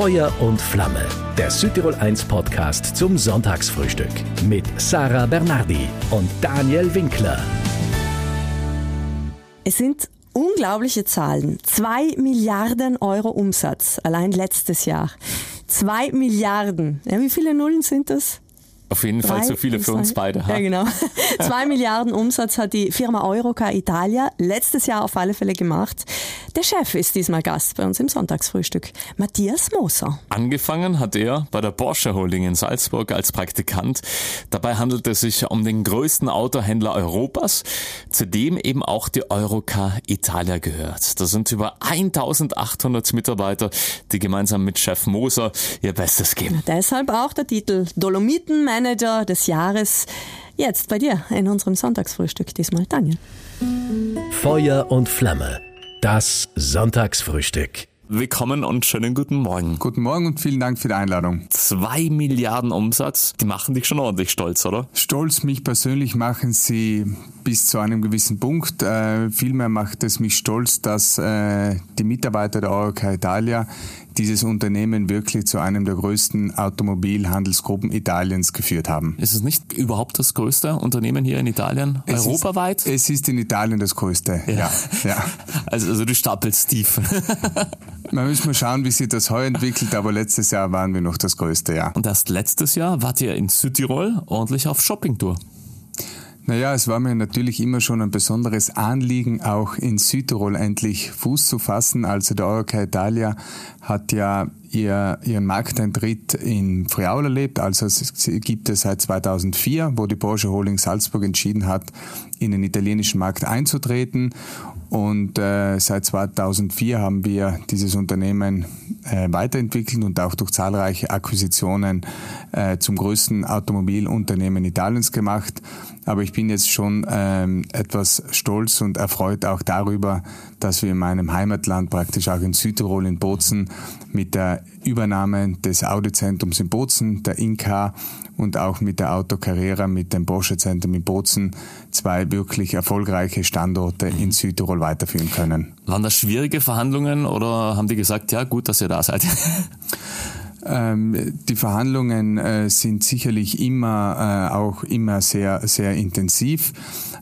Feuer und Flamme, der Südtirol 1 Podcast zum Sonntagsfrühstück mit Sarah Bernardi und Daniel Winkler. Es sind unglaubliche Zahlen. Zwei Milliarden Euro Umsatz, allein letztes Jahr. Zwei Milliarden. Ja, wie viele Nullen sind das? Auf jeden Fall zu viele für uns beide. Ha? Ja, genau. Zwei Milliarden Umsatz hat die Firma Eurocar Italia letztes Jahr auf alle Fälle gemacht. Der Chef ist diesmal Gast bei uns im Sonntagsfrühstück, Matthias Moser. Angefangen hat er bei der Porsche Holding in Salzburg als Praktikant. Dabei handelt es sich um den größten Autohändler Europas, zu dem eben auch die Eurocar Italia gehört. Das sind über 1800 Mitarbeiter, die gemeinsam mit Chef Moser ihr Bestes geben. Deshalb auch der Titel Dolomiten Manager des Jahres. Jetzt bei dir in unserem Sonntagsfrühstück diesmal, Daniel. Feuer und Flamme das Sonntagsfrühstück. Willkommen und schönen guten Morgen. Guten Morgen und vielen Dank für die Einladung. Zwei Milliarden Umsatz, die machen dich schon ordentlich stolz, oder? Stolz, mich persönlich machen sie bis zu einem gewissen Punkt. Äh, vielmehr macht es mich stolz, dass äh, die Mitarbeiter der Eurocar Italia dieses Unternehmen wirklich zu einem der größten Automobilhandelsgruppen Italiens geführt haben. Ist es nicht überhaupt das größte Unternehmen hier in Italien? Es europaweit? Ist, es ist in Italien das größte, ja. ja, ja. Also, also du stapelst tief. Man muss mal schauen, wie sich das heuer entwickelt, aber letztes Jahr waren wir noch das größte, ja. Und erst letztes Jahr wart ihr in Südtirol ordentlich auf Shoppingtour. Naja, es war mir natürlich immer schon ein besonderes Anliegen, auch in Südtirol endlich Fuß zu fassen. Also der Eurocar Italia hat ja ihr, ihren Markteintritt in Friaul erlebt. Also es gibt es seit 2004, wo die Porsche Holding Salzburg entschieden hat, in den italienischen Markt einzutreten. Und äh, seit 2004 haben wir dieses Unternehmen äh, weiterentwickelt und auch durch zahlreiche Akquisitionen äh, zum größten Automobilunternehmen Italiens gemacht. Aber ich bin jetzt schon ähm, etwas stolz und erfreut auch darüber, dass wir in meinem Heimatland, praktisch auch in Südtirol, in Bozen, mit der Übernahme des Audi-Zentrums in Bozen, der Inka und auch mit der Auto Carrera, mit dem Porsche-Zentrum in Bozen, zwei wirklich erfolgreiche Standorte in Südtirol weiterführen können. Waren das schwierige Verhandlungen oder haben die gesagt, ja gut, dass ihr da seid? Ähm, die Verhandlungen äh, sind sicherlich immer äh, auch immer sehr sehr intensiv,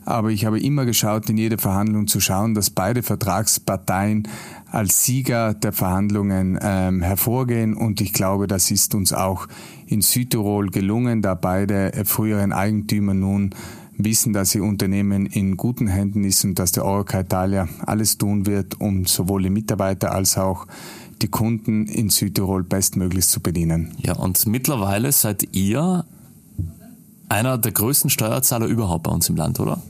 aber ich habe immer geschaut, in jeder Verhandlung zu schauen, dass beide Vertragsparteien als Sieger der Verhandlungen ähm, hervorgehen. Und ich glaube, das ist uns auch in Südtirol gelungen, da beide früheren Eigentümer nun wissen, dass ihr Unternehmen in guten Händen ist und dass der Eurocar Italia alles tun wird, um sowohl die Mitarbeiter als auch die Kunden in Südtirol bestmöglichst zu bedienen. Ja, und mittlerweile seid ihr einer der größten Steuerzahler überhaupt bei uns im Land, oder?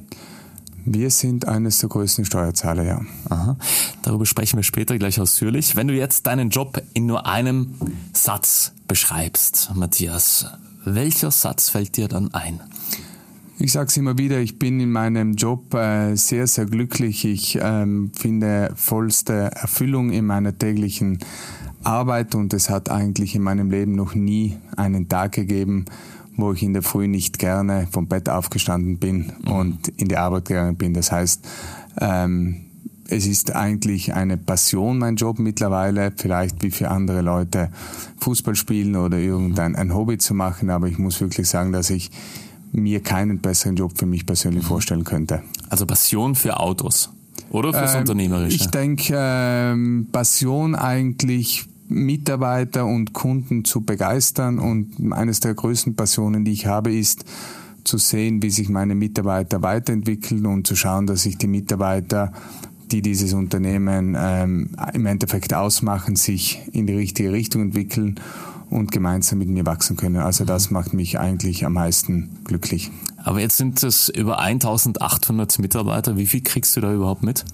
Wir sind eines der größten Steuerzahler, ja. Aha. Darüber sprechen wir später gleich ausführlich. Wenn du jetzt deinen Job in nur einem Satz beschreibst, Matthias, welcher Satz fällt dir dann ein? Ich sage es immer wieder, ich bin in meinem Job äh, sehr, sehr glücklich. Ich ähm, finde vollste Erfüllung in meiner täglichen Arbeit und es hat eigentlich in meinem Leben noch nie einen Tag gegeben, wo ich in der Früh nicht gerne vom Bett aufgestanden bin mhm. und in die Arbeit gegangen bin. Das heißt, ähm, es ist eigentlich eine Passion, mein Job mittlerweile, vielleicht wie für andere Leute Fußball spielen oder irgendein ein Hobby zu machen, aber ich muss wirklich sagen, dass ich mir keinen besseren Job für mich persönlich mhm. vorstellen könnte. Also Passion für Autos oder fürs ähm, Unternehmerische? Ich denke, ähm, Passion eigentlich Mitarbeiter und Kunden zu begeistern und eines der größten Passionen, die ich habe, ist zu sehen, wie sich meine Mitarbeiter weiterentwickeln und zu schauen, dass sich die Mitarbeiter, die dieses Unternehmen ähm, im Endeffekt ausmachen, sich in die richtige Richtung entwickeln und gemeinsam mit mir wachsen können. Also das mhm. macht mich eigentlich am meisten glücklich. Aber jetzt sind es über 1800 Mitarbeiter. Wie viel kriegst du da überhaupt mit?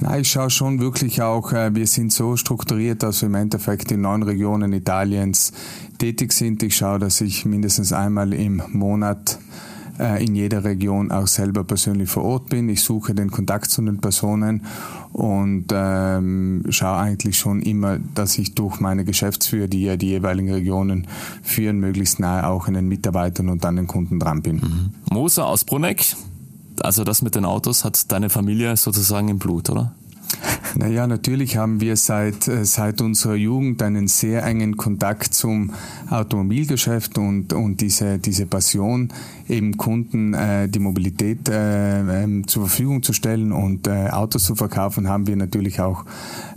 Na, ich schaue schon wirklich auch, äh, wir sind so strukturiert, dass wir im Endeffekt in neun Regionen Italiens tätig sind. Ich schaue, dass ich mindestens einmal im Monat in jeder Region auch selber persönlich vor Ort bin. Ich suche den Kontakt zu den Personen und ähm, schaue eigentlich schon immer, dass ich durch meine Geschäftsführer, die ja die jeweiligen Regionen führen, möglichst nahe auch an den Mitarbeitern und an den Kunden dran bin. Mhm. Moser aus Bruneck, also das mit den Autos hat deine Familie sozusagen im Blut, oder? Naja, natürlich haben wir seit, äh, seit unserer Jugend einen sehr engen Kontakt zum Automobilgeschäft und, und diese, diese Passion, eben Kunden äh, die Mobilität äh, ähm, zur Verfügung zu stellen und äh, Autos zu verkaufen, haben wir natürlich auch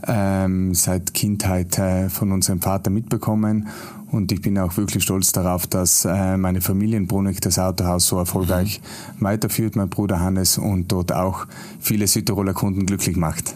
ähm, seit Kindheit äh, von unserem Vater mitbekommen. Und ich bin auch wirklich stolz darauf, dass äh, meine Familie in Bruneck das Autohaus so erfolgreich mhm. weiterführt, mein Bruder Hannes, und dort auch viele Südtiroler Kunden glücklich macht.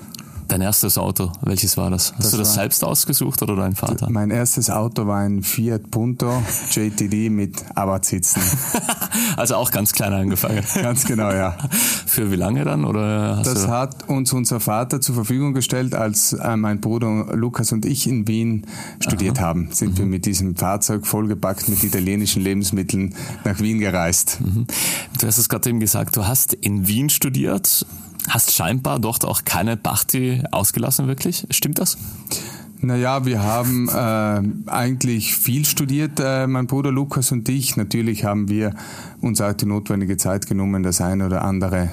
Dein erstes Auto, welches war das? Hast das du das selbst ausgesucht oder dein Vater? Mein erstes Auto war ein Fiat Punto JTD mit Abartsitzen. also auch ganz klein angefangen. ganz genau, ja. Für wie lange dann? Oder das hat uns unser Vater zur Verfügung gestellt, als äh, mein Bruder Lukas und ich in Wien studiert Aha. haben. Sind mhm. wir mit diesem Fahrzeug vollgepackt mit italienischen Lebensmitteln nach Wien gereist. Mhm. Du hast es gerade eben gesagt, du hast in Wien studiert hast scheinbar dort auch keine Party ausgelassen, wirklich. Stimmt das? Naja, wir haben äh, eigentlich viel studiert, äh, mein Bruder Lukas und ich. Natürlich haben wir uns auch die notwendige Zeit genommen, das eine oder andere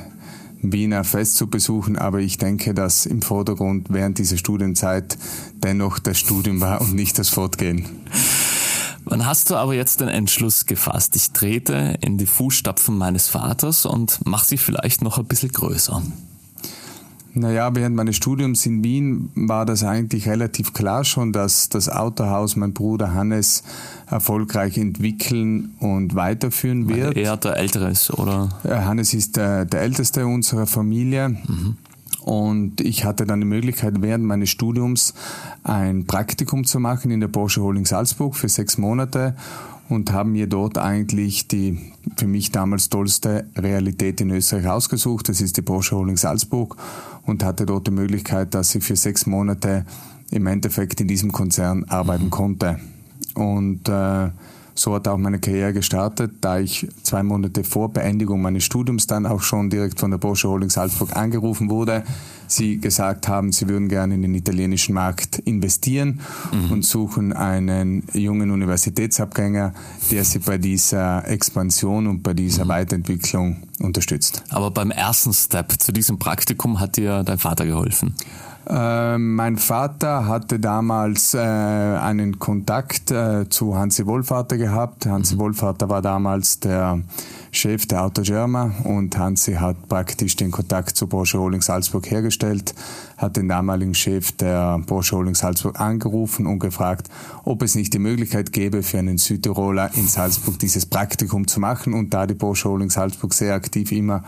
Wiener Fest zu besuchen, aber ich denke, dass im Vordergrund während dieser Studienzeit dennoch das Studium war und nicht das Fortgehen. Wann hast du aber jetzt den Entschluss gefasst? Ich trete in die Fußstapfen meines Vaters und mache sie vielleicht noch ein bisschen größer. Naja, während meines Studiums in Wien war das eigentlich relativ klar schon, dass das Autohaus mein Bruder Hannes erfolgreich entwickeln und weiterführen wird. Er der Ältere ist, oder? Hannes ist der, der Älteste unserer Familie. Mhm. Und ich hatte dann die Möglichkeit, während meines Studiums ein Praktikum zu machen in der Porsche Holding Salzburg für sechs Monate und haben mir dort eigentlich die für mich damals tollste Realität in Österreich ausgesucht. Das ist die Porsche Holding Salzburg und hatte dort die Möglichkeit, dass ich für sechs Monate im Endeffekt in diesem Konzern arbeiten mhm. konnte. Und äh, so hat auch meine Karriere gestartet, da ich zwei Monate vor Beendigung meines Studiums dann auch schon direkt von der Porsche Holding Salzburg angerufen wurde. Sie gesagt haben, sie würden gerne in den italienischen Markt investieren mhm. und suchen einen jungen Universitätsabgänger, der sie bei dieser Expansion und bei dieser mhm. Weiterentwicklung unterstützt. Aber beim ersten Step zu diesem Praktikum hat dir dein Vater geholfen? Äh, mein Vater hatte damals äh, einen Kontakt äh, zu Hansi Wohlvater gehabt. Hansi mhm. Wohlvater war damals der Chef der Autogerma und Hansi hat praktisch den Kontakt zu Porsche Holding Salzburg hergestellt, hat den damaligen Chef der Porsche Holding Salzburg angerufen und gefragt, ob es nicht die Möglichkeit gäbe, für einen Südtiroler in Salzburg dieses Praktikum zu machen. Und da die Porsche Holding Salzburg sehr aktiv immer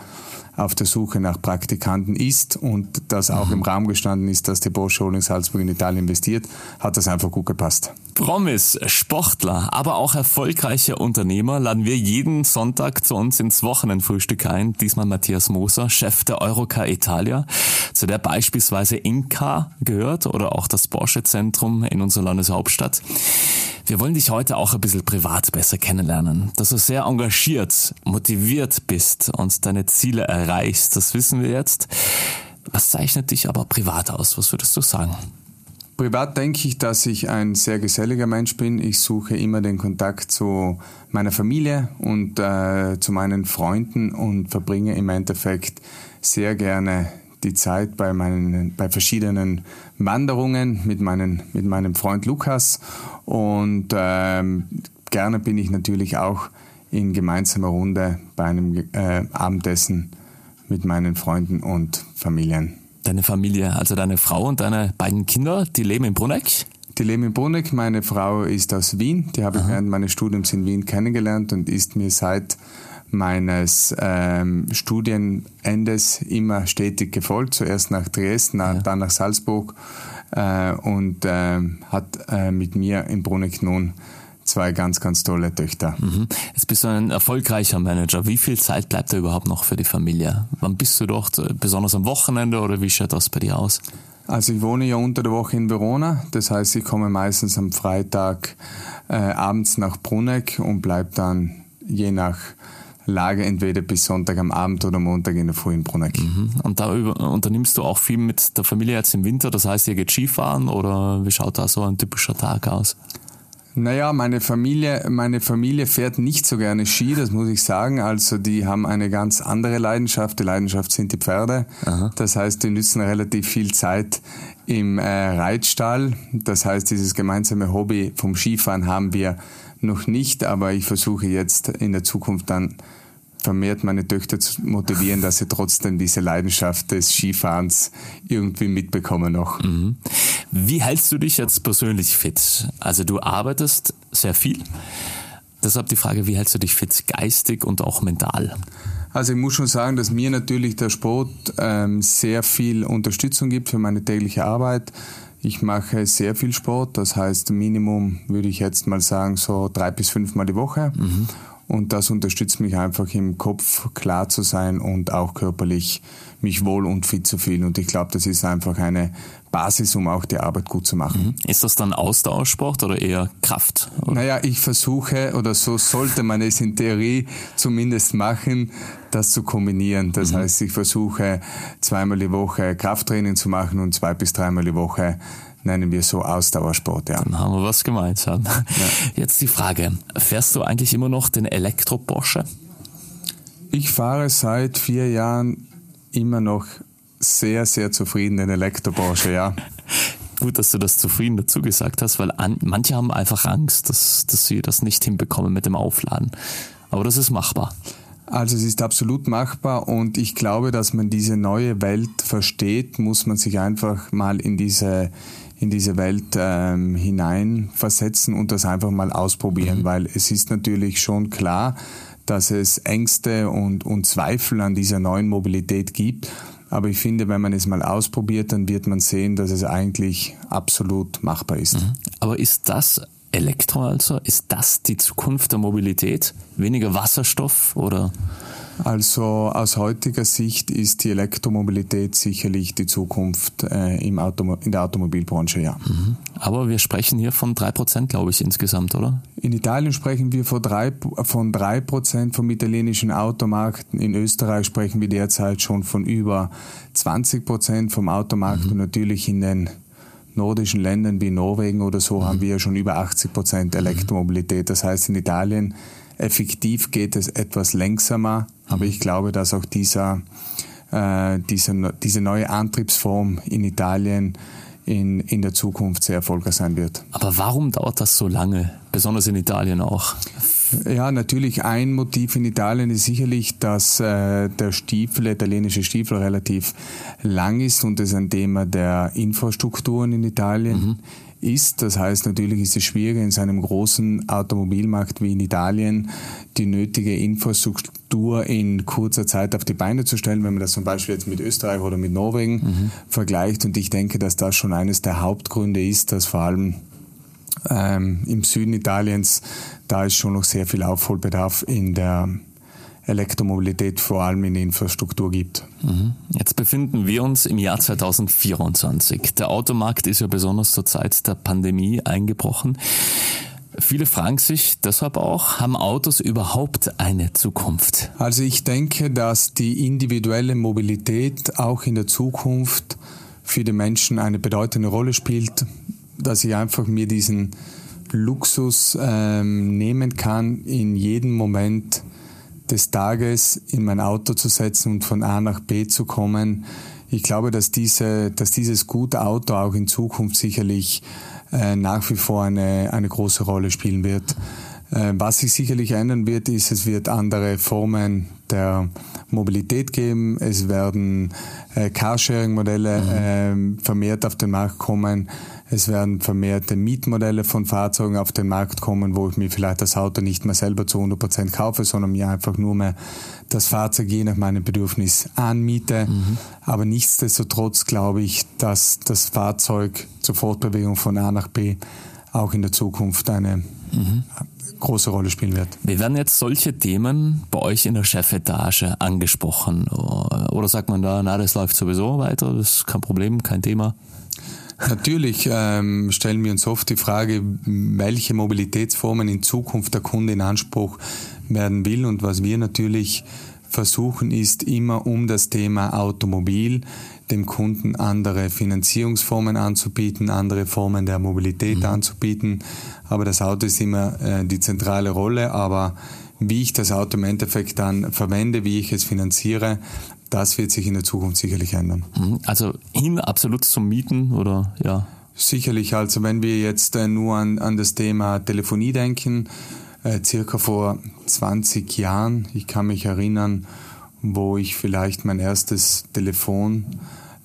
auf der Suche nach Praktikanten ist und das auch mhm. im Raum gestanden ist, dass die Porsche Holding Salzburg in Italien investiert, hat das einfach gut gepasst. Promis, Sportler, aber auch erfolgreiche Unternehmer laden wir jeden Sonntag zu uns ins Wochenendfrühstück ein. Diesmal Matthias Moser, Chef der Eurocar Italia, zu der beispielsweise Inca gehört oder auch das Porsche Zentrum in unserer Landeshauptstadt. Wir wollen dich heute auch ein bisschen privat besser kennenlernen. Dass du sehr engagiert, motiviert bist und deine Ziele erreichst, das wissen wir jetzt. Was zeichnet dich aber privat aus? Was würdest du sagen? Privat denke ich, dass ich ein sehr geselliger Mensch bin. Ich suche immer den Kontakt zu meiner Familie und äh, zu meinen Freunden und verbringe im Endeffekt sehr gerne die Zeit bei, meinen, bei verschiedenen Wanderungen mit, meinen, mit meinem Freund Lukas und ähm, gerne bin ich natürlich auch in gemeinsamer Runde bei einem äh, Abendessen mit meinen Freunden und Familien. Deine Familie, also deine Frau und deine beiden Kinder, die leben in Bruneck? Die leben in Bruneck. Meine Frau ist aus Wien. Die habe ich während meines Studiums in Wien kennengelernt und ist mir seit meines ähm, Studienendes immer stetig gefolgt. Zuerst nach Dresden, ja. dann nach Salzburg äh, und äh, hat äh, mit mir in Bruneck nun zwei ganz, ganz tolle Töchter. Mhm. Jetzt bist du ein erfolgreicher Manager. Wie viel Zeit bleibt da überhaupt noch für die Familie? Wann bist du dort? Besonders am Wochenende oder wie schaut das bei dir aus? Also ich wohne ja unter der Woche in Verona, das heißt, ich komme meistens am Freitag äh, abends nach Bruneck und bleibe dann je nach Lage entweder bis Sonntag am Abend oder Montag in der Früh in Bruneck. Mhm. Und da unternimmst du auch viel mit der Familie jetzt im Winter, das heißt, ihr geht Skifahren oder wie schaut da so ein typischer Tag aus? Naja, meine Familie, meine Familie fährt nicht so gerne Ski, das muss ich sagen. Also die haben eine ganz andere Leidenschaft. Die Leidenschaft sind die Pferde. Aha. Das heißt, die nützen relativ viel Zeit im äh, Reitstall. Das heißt, dieses gemeinsame Hobby vom Skifahren haben wir noch nicht, aber ich versuche jetzt in der Zukunft dann vermehrt meine Töchter zu motivieren, dass sie trotzdem diese Leidenschaft des Skifahrens irgendwie mitbekommen noch. Mhm. Wie hältst du dich jetzt persönlich fit? Also du arbeitest sehr viel. Deshalb die Frage, wie hältst du dich fit, geistig und auch mental? Also ich muss schon sagen, dass mir natürlich der Sport ähm, sehr viel Unterstützung gibt für meine tägliche Arbeit. Ich mache sehr viel Sport, das heißt Minimum würde ich jetzt mal sagen so drei bis fünfmal die Woche. Mhm. Und das unterstützt mich einfach im Kopf klar zu sein und auch körperlich mich wohl und fit zu fühlen. Und ich glaube, das ist einfach eine Basis, um auch die Arbeit gut zu machen. Mhm. Ist das dann Ausdauersport oder eher Kraft? Oder? Naja, ich versuche oder so sollte man es in Theorie zumindest machen, das zu kombinieren. Das mhm. heißt, ich versuche zweimal die Woche Krafttraining zu machen und zwei bis dreimal die Woche nennen wir so Ausdauersport, ja. Dann haben wir was gemeinsam. Ja. Jetzt die Frage, fährst du eigentlich immer noch den Elektro-Porsche? Ich fahre seit vier Jahren immer noch sehr, sehr zufrieden den Elektro-Porsche, ja. Gut, dass du das zufrieden dazu gesagt hast, weil an, manche haben einfach Angst, dass, dass sie das nicht hinbekommen mit dem Aufladen. Aber das ist machbar. Also es ist absolut machbar und ich glaube, dass man diese neue Welt versteht, muss man sich einfach mal in diese in diese Welt ähm, hineinversetzen und das einfach mal ausprobieren, mhm. weil es ist natürlich schon klar, dass es Ängste und, und Zweifel an dieser neuen Mobilität gibt. Aber ich finde, wenn man es mal ausprobiert, dann wird man sehen, dass es eigentlich absolut machbar ist. Mhm. Aber ist das Elektro also? Ist das die Zukunft der Mobilität? Weniger Wasserstoff oder? Also aus heutiger Sicht ist die Elektromobilität sicherlich die Zukunft äh, im Auto, in der Automobilbranche, ja. Mhm. Aber wir sprechen hier von drei Prozent, glaube ich, insgesamt, oder? In Italien sprechen wir von drei, von drei Prozent vom italienischen Automarkt. In Österreich sprechen wir derzeit schon von über 20 Prozent vom Automarkt mhm. und natürlich in den nordischen Ländern wie Norwegen oder so mhm. haben wir schon über 80 Prozent mhm. Elektromobilität. Das heißt, in Italien effektiv geht es etwas langsamer, aber ich glaube, dass auch dieser, äh, diese, diese neue Antriebsform in Italien in, in der Zukunft sehr erfolgreich sein wird. Aber warum dauert das so lange, besonders in Italien auch? Ja, natürlich ein Motiv in Italien ist sicherlich, dass äh, der Stiefel, der italienische Stiefel relativ lang ist und ist ein Thema der Infrastrukturen in Italien. Mhm ist. Das heißt, natürlich ist es schwieriger, in seinem großen Automobilmarkt wie in Italien die nötige Infrastruktur in kurzer Zeit auf die Beine zu stellen, wenn man das zum Beispiel jetzt mit Österreich oder mit Norwegen mhm. vergleicht. Und ich denke, dass das schon eines der Hauptgründe ist, dass vor allem ähm, im Süden Italiens da ist schon noch sehr viel Aufholbedarf in der Elektromobilität vor allem in Infrastruktur gibt. Mhm. Jetzt befinden wir uns im Jahr 2024. Der Automarkt ist ja besonders zur Zeit der Pandemie eingebrochen. Viele fragen sich deshalb auch, haben Autos überhaupt eine Zukunft? Also ich denke, dass die individuelle Mobilität auch in der Zukunft für die Menschen eine bedeutende Rolle spielt, dass ich einfach mir diesen Luxus ähm, nehmen kann, in jedem Moment des Tages in mein Auto zu setzen und von A nach B zu kommen. Ich glaube, dass, diese, dass dieses gute Auto auch in Zukunft sicherlich äh, nach wie vor eine, eine große Rolle spielen wird. Äh, was sich sicherlich ändern wird, ist, es wird andere Formen der Mobilität geben. Es werden äh, Carsharing-Modelle mhm. äh, vermehrt auf den Markt kommen. Es werden vermehrte Mietmodelle von Fahrzeugen auf den Markt kommen, wo ich mir vielleicht das Auto nicht mehr selber zu 100 Prozent kaufe, sondern mir einfach nur mehr das Fahrzeug je nach meinem Bedürfnis anmiete. Mhm. Aber nichtsdestotrotz glaube ich, dass das Fahrzeug zur Fortbewegung von A nach B auch in der Zukunft eine mhm große Rolle spielen wird. Wie werden jetzt solche Themen bei euch in der Chefetage angesprochen? Oder sagt man da, na, das läuft sowieso weiter, das ist kein Problem, kein Thema? Natürlich ähm, stellen wir uns oft die Frage, welche Mobilitätsformen in Zukunft der Kunde in Anspruch werden will und was wir natürlich versuchen, ist immer um das Thema Automobil dem Kunden andere Finanzierungsformen anzubieten, andere Formen der Mobilität mhm. anzubieten. Aber das Auto ist immer äh, die zentrale Rolle. Aber wie ich das Auto im Endeffekt dann verwende, wie ich es finanziere, das wird sich in der Zukunft sicherlich ändern. Mhm. Also hin absolut zum Mieten oder ja? Sicherlich. Also wenn wir jetzt äh, nur an, an das Thema Telefonie denken, äh, circa vor 20 Jahren, ich kann mich erinnern, wo ich vielleicht mein erstes Telefon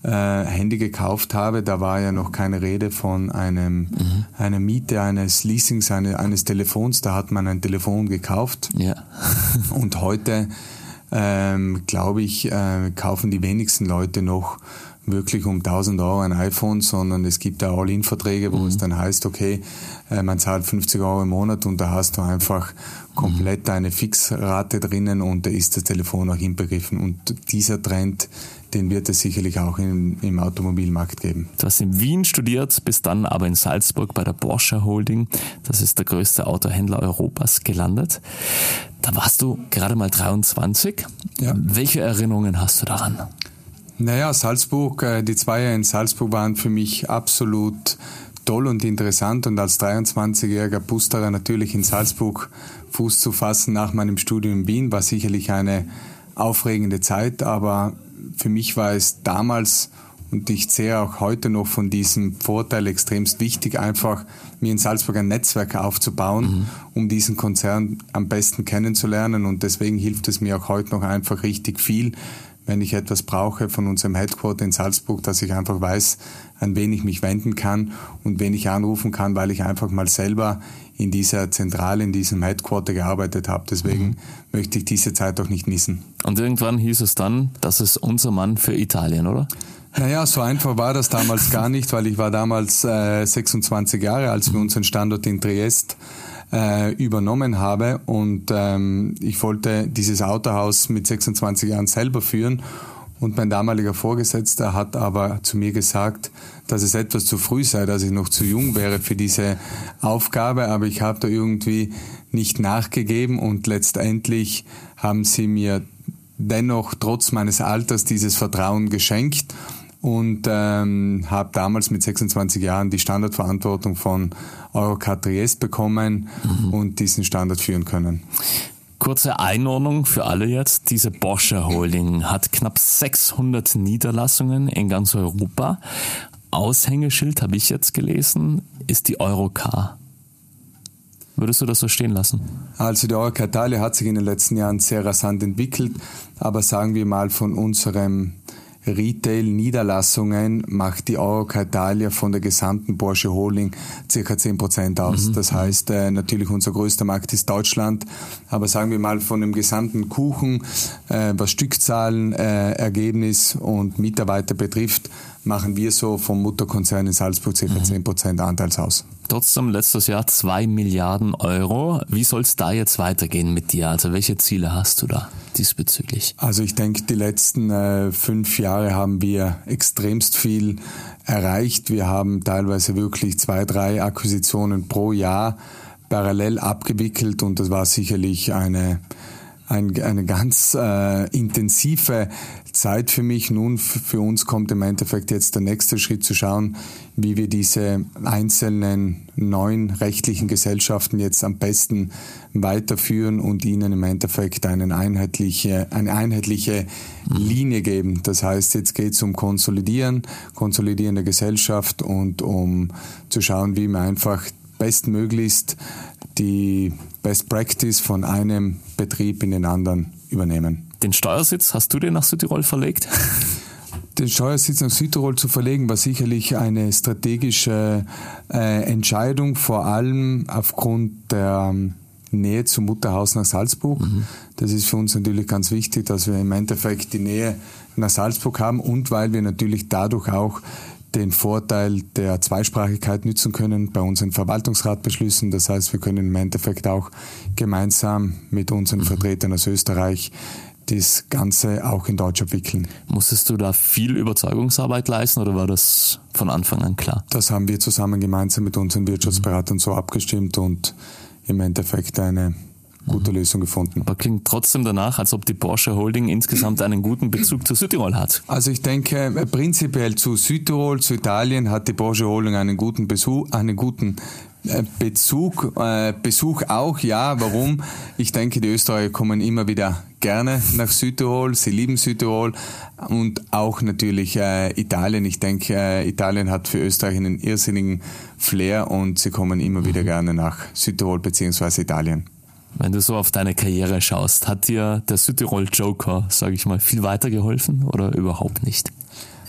äh, Handy gekauft habe, da war ja noch keine Rede von einem, mhm. einer Miete eines Leasings, eine, eines Telefons, da hat man ein Telefon gekauft. Ja. Und heute, ähm, glaube ich, äh, kaufen die wenigsten Leute noch wirklich um 1000 Euro ein iPhone, sondern es gibt da All-In-Verträge, wo mhm. es dann heißt, okay, äh, man zahlt 50 Euro im Monat und da hast du einfach komplett mhm. eine Fixrate drinnen und da ist das Telefon auch inbegriffen. Und dieser Trend, den wird es sicherlich auch in, im Automobilmarkt geben. Du hast in Wien studiert, bist dann aber in Salzburg bei der Porsche Holding, das ist der größte Autohändler Europas, gelandet. Da warst du gerade mal 23. Ja. Welche Erinnerungen hast du daran? Naja, Salzburg, äh, die zwei Jahre in Salzburg waren für mich absolut toll und interessant und als 23-jähriger Pusterer natürlich in Salzburg Fuß zu fassen nach meinem Studium in Wien war sicherlich eine aufregende Zeit, aber für mich war es damals und ich zehre auch heute noch von diesem Vorteil extremst wichtig, einfach mir in Salzburg ein Netzwerk aufzubauen, mhm. um diesen Konzern am besten kennenzulernen. Und deswegen hilft es mir auch heute noch einfach richtig viel, wenn ich etwas brauche von unserem Headquarter in Salzburg, dass ich einfach weiß, an wen ich mich wenden kann und wen ich anrufen kann, weil ich einfach mal selber in dieser Zentrale, in diesem Headquarter gearbeitet habe. Deswegen mhm. möchte ich diese Zeit auch nicht missen. Und irgendwann hieß es dann, das ist unser Mann für Italien, oder? Naja, so einfach war das damals gar nicht, weil ich war damals äh, 26 Jahre, als wir unseren Standort in Triest äh, übernommen habe. Und ähm, ich wollte dieses Autohaus mit 26 Jahren selber führen. Und mein damaliger Vorgesetzter hat aber zu mir gesagt, dass es etwas zu früh sei, dass ich noch zu jung wäre für diese Aufgabe, aber ich habe da irgendwie nicht nachgegeben. Und letztendlich haben sie mir dennoch trotz meines Alters dieses Vertrauen geschenkt und ähm, habe damals mit 26 Jahren die Standardverantwortung von Eurocar Triest bekommen mhm. und diesen Standard führen können. Kurze Einordnung für alle jetzt. Diese Borsche Holding hat knapp 600 Niederlassungen in ganz Europa. Aushängeschild habe ich jetzt gelesen, ist die Eurocar. Würdest du das so stehen lassen? Also die Eurocar Italia hat sich in den letzten Jahren sehr rasant entwickelt, aber sagen wir mal von unserem Retail-Niederlassungen macht die Eurocar Italia von der gesamten Porsche Holding circa 10 Prozent aus. Mhm. Das heißt, äh, natürlich unser größter Markt ist Deutschland, aber sagen wir mal von dem gesamten Kuchen, äh, was Stückzahlen, äh, Ergebnis und Mitarbeiter betrifft, machen wir so vom Mutterkonzern in Salzburg ca. Mhm. 10 Prozent Anteils aus. Trotzdem letztes Jahr zwei Milliarden Euro. Wie soll es da jetzt weitergehen mit dir? Also welche Ziele hast du da diesbezüglich? Also ich denke, die letzten äh, fünf Jahre haben wir extremst viel erreicht. Wir haben teilweise wirklich zwei, drei Akquisitionen pro Jahr parallel abgewickelt und das war sicherlich eine ein, eine ganz äh, intensive Zeit für mich. Nun, für uns kommt im Endeffekt jetzt der nächste Schritt zu schauen, wie wir diese einzelnen neuen rechtlichen Gesellschaften jetzt am besten weiterführen und ihnen im Endeffekt eine einheitliche, eine einheitliche Linie geben. Das heißt, jetzt geht es um Konsolidieren, Konsolidieren der Gesellschaft und um zu schauen, wie man einfach bestmöglichst die Best Practice von einem Betrieb in den anderen übernehmen. Den Steuersitz hast du dir nach Südtirol verlegt? Den Steuersitz nach Südtirol zu verlegen, war sicherlich eine strategische äh, Entscheidung, vor allem aufgrund der ähm, Nähe zum Mutterhaus nach Salzburg. Mhm. Das ist für uns natürlich ganz wichtig, dass wir im Endeffekt die Nähe nach Salzburg haben und weil wir natürlich dadurch auch den Vorteil der Zweisprachigkeit nützen können bei unseren Verwaltungsratbeschlüssen. Das heißt, wir können im Endeffekt auch gemeinsam mit unseren mhm. Vertretern aus Österreich das Ganze auch in Deutsch abwickeln. Musstest du da viel Überzeugungsarbeit leisten oder war das von Anfang an klar? Das haben wir zusammen gemeinsam mit unseren Wirtschaftsberatern so abgestimmt und im Endeffekt eine gute Lösung gefunden. Aber klingt trotzdem danach, als ob die Porsche Holding insgesamt einen guten Bezug zu Südtirol hat. Also ich denke, äh, prinzipiell zu Südtirol, zu Italien hat die Porsche Holding einen guten Besuch, einen guten äh, Bezug, äh, Besuch auch, ja. Warum? Ich denke, die Österreicher kommen immer wieder gerne nach Südtirol. Sie lieben Südtirol und auch natürlich äh, Italien. Ich denke, äh, Italien hat für Österreich einen irrsinnigen Flair und sie kommen immer wieder gerne nach Südtirol bzw. Italien. Wenn du so auf deine Karriere schaust, hat dir der Südtirol Joker, sage ich mal, viel weitergeholfen oder überhaupt nicht?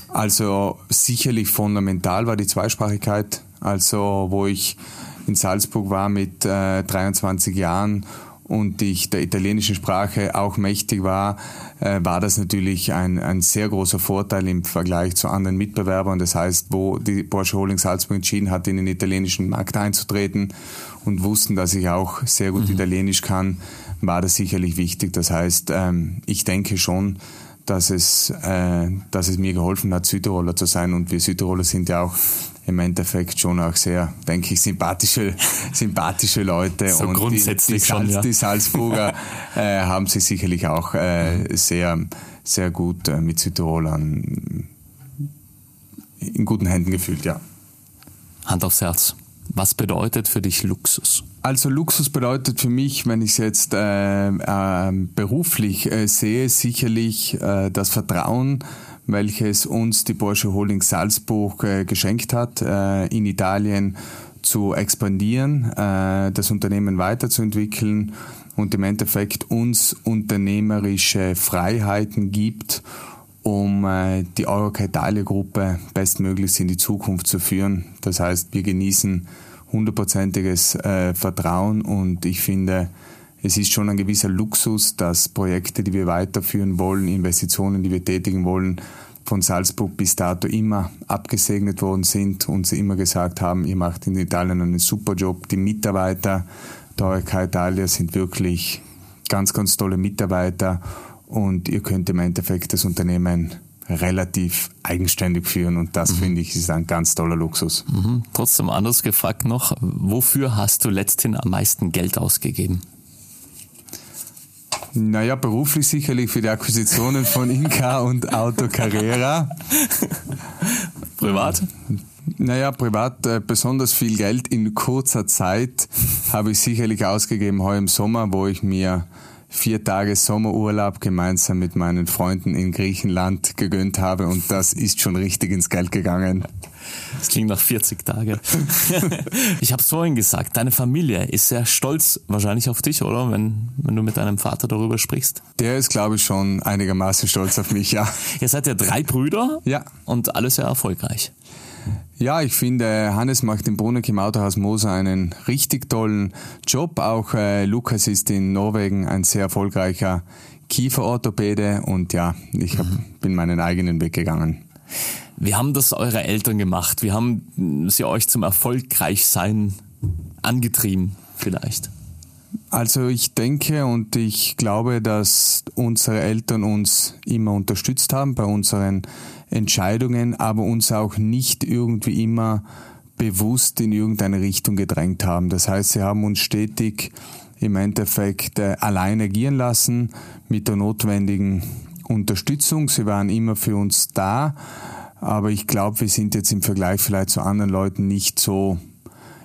Also sicherlich fundamental war die Zweisprachigkeit. Also wo ich in Salzburg war mit äh, 23 Jahren und ich der italienischen Sprache auch mächtig war, äh, war das natürlich ein, ein sehr großer Vorteil im Vergleich zu anderen Mitbewerbern. Das heißt, wo die Porsche Holding Salzburg entschieden hat, in den italienischen Markt einzutreten und wussten, dass ich auch sehr gut mhm. Italienisch kann, war das sicherlich wichtig. Das heißt, ähm, ich denke schon, dass es, äh, dass es mir geholfen hat, Südtiroler zu sein. Und wir Südtiroler sind ja auch im Endeffekt schon auch sehr, denke ich, sympathische, sympathische Leute. So und grundsätzlich die, die, Salz, schon, ja. die Salzburger äh, haben sich sicherlich auch äh, sehr, sehr gut äh, mit Südtirolern in guten Händen gefühlt, ja. Hand aufs Herz. Was bedeutet für dich Luxus? Also Luxus bedeutet für mich, wenn ich es jetzt äh, äh, beruflich äh, sehe, sicherlich äh, das Vertrauen, welches uns die Porsche Holding Salzburg äh, geschenkt hat, äh, in Italien zu expandieren, das Unternehmen weiterzuentwickeln und im Endeffekt uns unternehmerische Freiheiten gibt, um äh, die Eurocar Italia Gruppe bestmöglichst in die Zukunft zu führen. Das heißt, wir genießen hundertprozentiges äh, Vertrauen und ich finde, es ist schon ein gewisser Luxus, dass Projekte, die wir weiterführen wollen, Investitionen, die wir tätigen wollen, von Salzburg bis dato immer abgesegnet worden sind und sie immer gesagt haben, ihr macht in Italien einen super Job. Die Mitarbeiter der Eureka Italia sind wirklich ganz, ganz tolle Mitarbeiter und ihr könnt im Endeffekt das Unternehmen relativ eigenständig führen und das mhm. finde ich ist ein ganz toller Luxus. Mhm. Trotzdem anders gefragt noch, wofür hast du letzthin am meisten Geld ausgegeben? Naja, beruflich sicherlich für die Akquisitionen von Inca und Auto Carrera. Privat? Naja, privat äh, besonders viel Geld in kurzer Zeit habe ich sicherlich ausgegeben heuer im Sommer, wo ich mir vier Tage Sommerurlaub gemeinsam mit meinen Freunden in Griechenland gegönnt habe und das ist schon richtig ins Geld gegangen. Das klingt nach 40 Tage. ich habe es vorhin gesagt, deine Familie ist sehr stolz wahrscheinlich auf dich, oder? Wenn, wenn du mit deinem Vater darüber sprichst. Der ist, glaube ich, schon einigermaßen stolz auf mich, ja. Ihr seid ja drei Brüder. Ja. Und alle sehr erfolgreich. Ja, ich finde, Hannes macht im Bruneck im Autohaus Moser einen richtig tollen Job. Auch äh, Lukas ist in Norwegen ein sehr erfolgreicher Kieferorthopäde und ja, ich hab, mhm. bin meinen eigenen Weg gegangen. Wie haben das eure Eltern gemacht? Wie haben sie euch zum Erfolgreichsein angetrieben vielleicht? Also ich denke und ich glaube, dass unsere Eltern uns immer unterstützt haben bei unseren Entscheidungen, aber uns auch nicht irgendwie immer bewusst in irgendeine Richtung gedrängt haben. Das heißt, sie haben uns stetig im Endeffekt äh, allein agieren lassen mit der notwendigen Unterstützung. Sie waren immer für uns da, aber ich glaube, wir sind jetzt im Vergleich vielleicht zu anderen Leuten nicht so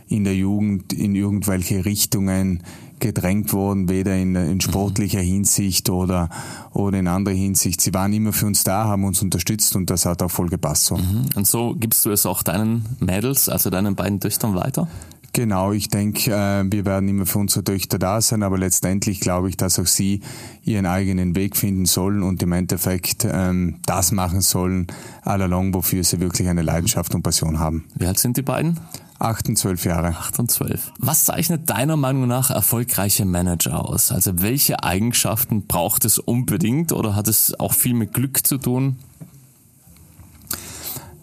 in der Jugend in irgendwelche Richtungen gedrängt worden, weder in, in sportlicher Hinsicht oder, oder in anderer Hinsicht. Sie waren immer für uns da, haben uns unterstützt und das hat auch voll gepasst. So. Mhm. Und so gibst du es auch deinen Mädels, also deinen beiden Töchtern weiter? Genau, ich denke, äh, wir werden immer für unsere Töchter da sein, aber letztendlich glaube ich, dass auch sie ihren eigenen Weg finden sollen und im Endeffekt ähm, das machen sollen, all along, wofür sie wirklich eine Leidenschaft und Passion haben. Wie alt sind die beiden? 8 und 12 Jahre. 8 und 12. Was zeichnet deiner Meinung nach erfolgreiche Manager aus? Also welche Eigenschaften braucht es unbedingt oder hat es auch viel mit Glück zu tun?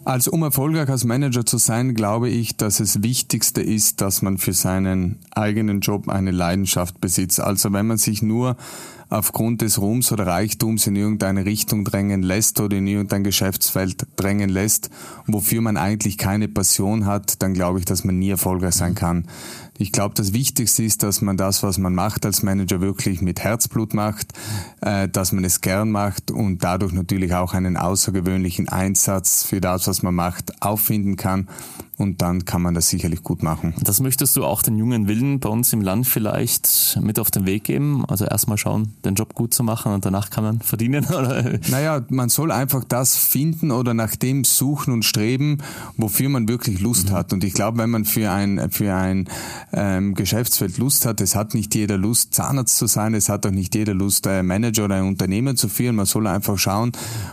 Also um erfolgreich als Manager zu sein, glaube ich, dass es Wichtigste ist, dass man für seinen eigenen Job eine Leidenschaft besitzt. Also wenn man sich nur aufgrund des Ruhms oder Reichtums in irgendeine Richtung drängen lässt oder in irgendein Geschäftsfeld drängen lässt, wofür man eigentlich keine Passion hat, dann glaube ich, dass man nie erfolgreich sein kann. Ich glaube, das Wichtigste ist, dass man das, was man macht als Manager, wirklich mit Herzblut macht, äh, dass man es gern macht und dadurch natürlich auch einen außergewöhnlichen Einsatz für das, was man macht, auffinden kann und dann kann man das sicherlich gut machen. Das möchtest du auch den jungen Willen bei uns im Land vielleicht mit auf den Weg geben? Also erstmal schauen, den Job gut zu machen und danach kann man verdienen? Oder? Naja, man soll einfach das finden oder nach dem suchen und streben, wofür man wirklich Lust mhm. hat. Und ich glaube, wenn man für ein, für ein ähm, Geschäftsfeld Lust hat, es hat nicht jeder Lust, Zahnarzt zu sein, es hat auch nicht jeder Lust, äh, Manager oder ein Unternehmen zu führen. Man soll einfach schauen,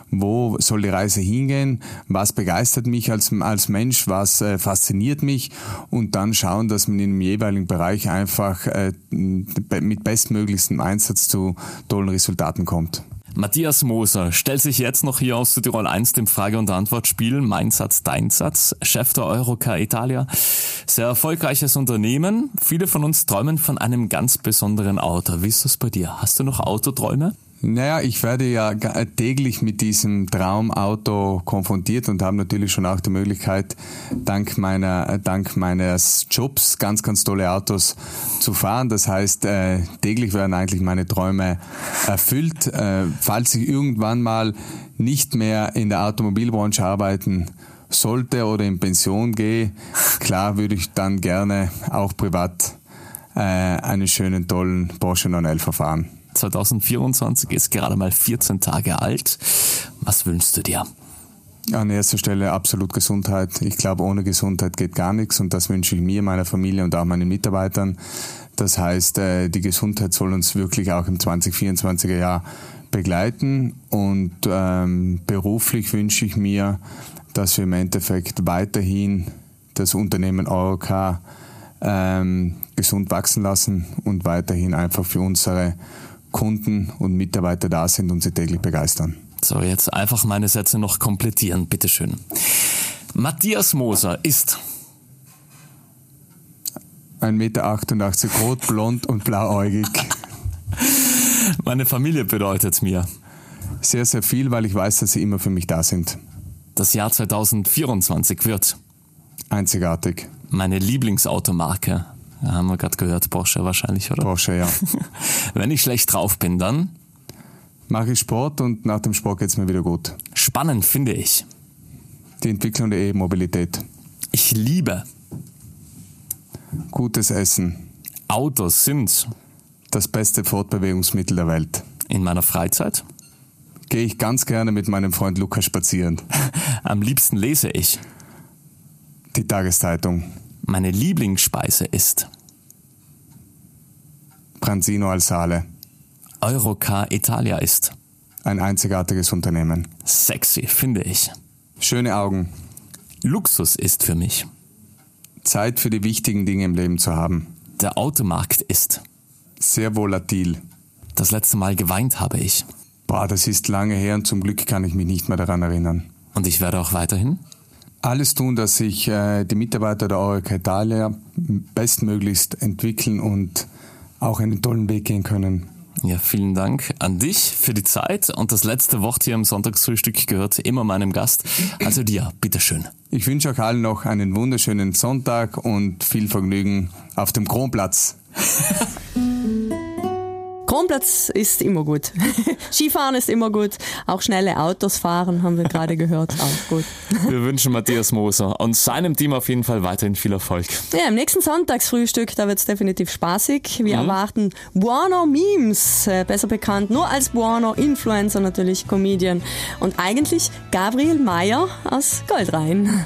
wo soll die Reise hingehen, was begeistert mich als, als Mensch, was äh, äh, fasziniert mich und dann schauen, dass man in dem jeweiligen Bereich einfach äh, mit bestmöglichstem Einsatz zu tollen Resultaten kommt. Matthias Moser stellt sich jetzt noch hier aus Südtirol 1 dem Frage- und Antwortspiel Mein Satz, Dein Satz, Chef der Eurocar Italia. Sehr erfolgreiches Unternehmen. Viele von uns träumen von einem ganz besonderen Auto. Wie ist das bei dir? Hast du noch Autoträume? Naja, ich werde ja täglich mit diesem Traumauto konfrontiert und habe natürlich schon auch die Möglichkeit, dank meiner, dank meines Jobs ganz, ganz tolle Autos zu fahren. Das heißt, äh, täglich werden eigentlich meine Träume erfüllt. Äh, falls ich irgendwann mal nicht mehr in der Automobilbranche arbeiten sollte oder in Pension gehe, klar würde ich dann gerne auch privat äh, einen schönen, tollen Porsche 911 fahren. 2024 ist gerade mal 14 Tage alt. Was wünschst du dir? An erster Stelle absolut Gesundheit. Ich glaube, ohne Gesundheit geht gar nichts und das wünsche ich mir, meiner Familie und auch meinen Mitarbeitern. Das heißt, äh, die Gesundheit soll uns wirklich auch im 2024er Jahr begleiten und ähm, beruflich wünsche ich mir, dass wir im Endeffekt weiterhin das Unternehmen ORK ähm, gesund wachsen lassen und weiterhin einfach für unsere Kunden und Mitarbeiter da sind und sie täglich begeistern. So, jetzt einfach meine Sätze noch komplettieren, bitteschön. Matthias Moser ist 1,88 Meter rot, blond und blauäugig. Meine Familie bedeutet mir. Sehr, sehr viel, weil ich weiß, dass sie immer für mich da sind. Das Jahr 2024 wird einzigartig. Meine Lieblingsautomarke haben wir gerade gehört, Porsche wahrscheinlich, oder? Porsche, ja. Wenn ich schlecht drauf bin, dann? Mache ich Sport und nach dem Sport geht es mir wieder gut. Spannend finde ich. Die Entwicklung der E-Mobilität. Ich liebe. Gutes Essen. Autos sind. Das beste Fortbewegungsmittel der Welt. In meiner Freizeit? Gehe ich ganz gerne mit meinem Freund Lukas spazieren. Am liebsten lese ich. Die Tageszeitung. Meine Lieblingsspeise ist Branzino al Sale. Eurocar Italia ist ein einzigartiges Unternehmen. Sexy, finde ich. Schöne Augen. Luxus ist für mich. Zeit für die wichtigen Dinge im Leben zu haben. Der Automarkt ist sehr volatil. Das letzte Mal geweint habe ich. Boah, das ist lange her und zum Glück kann ich mich nicht mehr daran erinnern. Und ich werde auch weiterhin? Alles tun, dass sich äh, die Mitarbeiter der Orica Italia bestmöglichst entwickeln und auch einen tollen Weg gehen können. Ja, vielen Dank an dich für die Zeit und das letzte Wort hier im Sonntagsfrühstück gehört immer meinem Gast, also dir, bitteschön. Ich wünsche euch allen noch einen wunderschönen Sonntag und viel Vergnügen auf dem Kronplatz. Kronplatz ist immer gut. Skifahren ist immer gut. Auch schnelle Autos fahren, haben wir gerade gehört. Auch gut. Wir wünschen Matthias Moser und seinem Team auf jeden Fall weiterhin viel Erfolg. Ja, im nächsten Sonntagsfrühstück, da wird es definitiv spaßig. Wir mhm. erwarten Buono Memes, äh, besser bekannt nur als Buono, Influencer natürlich, Comedian. Und eigentlich Gabriel Meyer aus Goldrhein.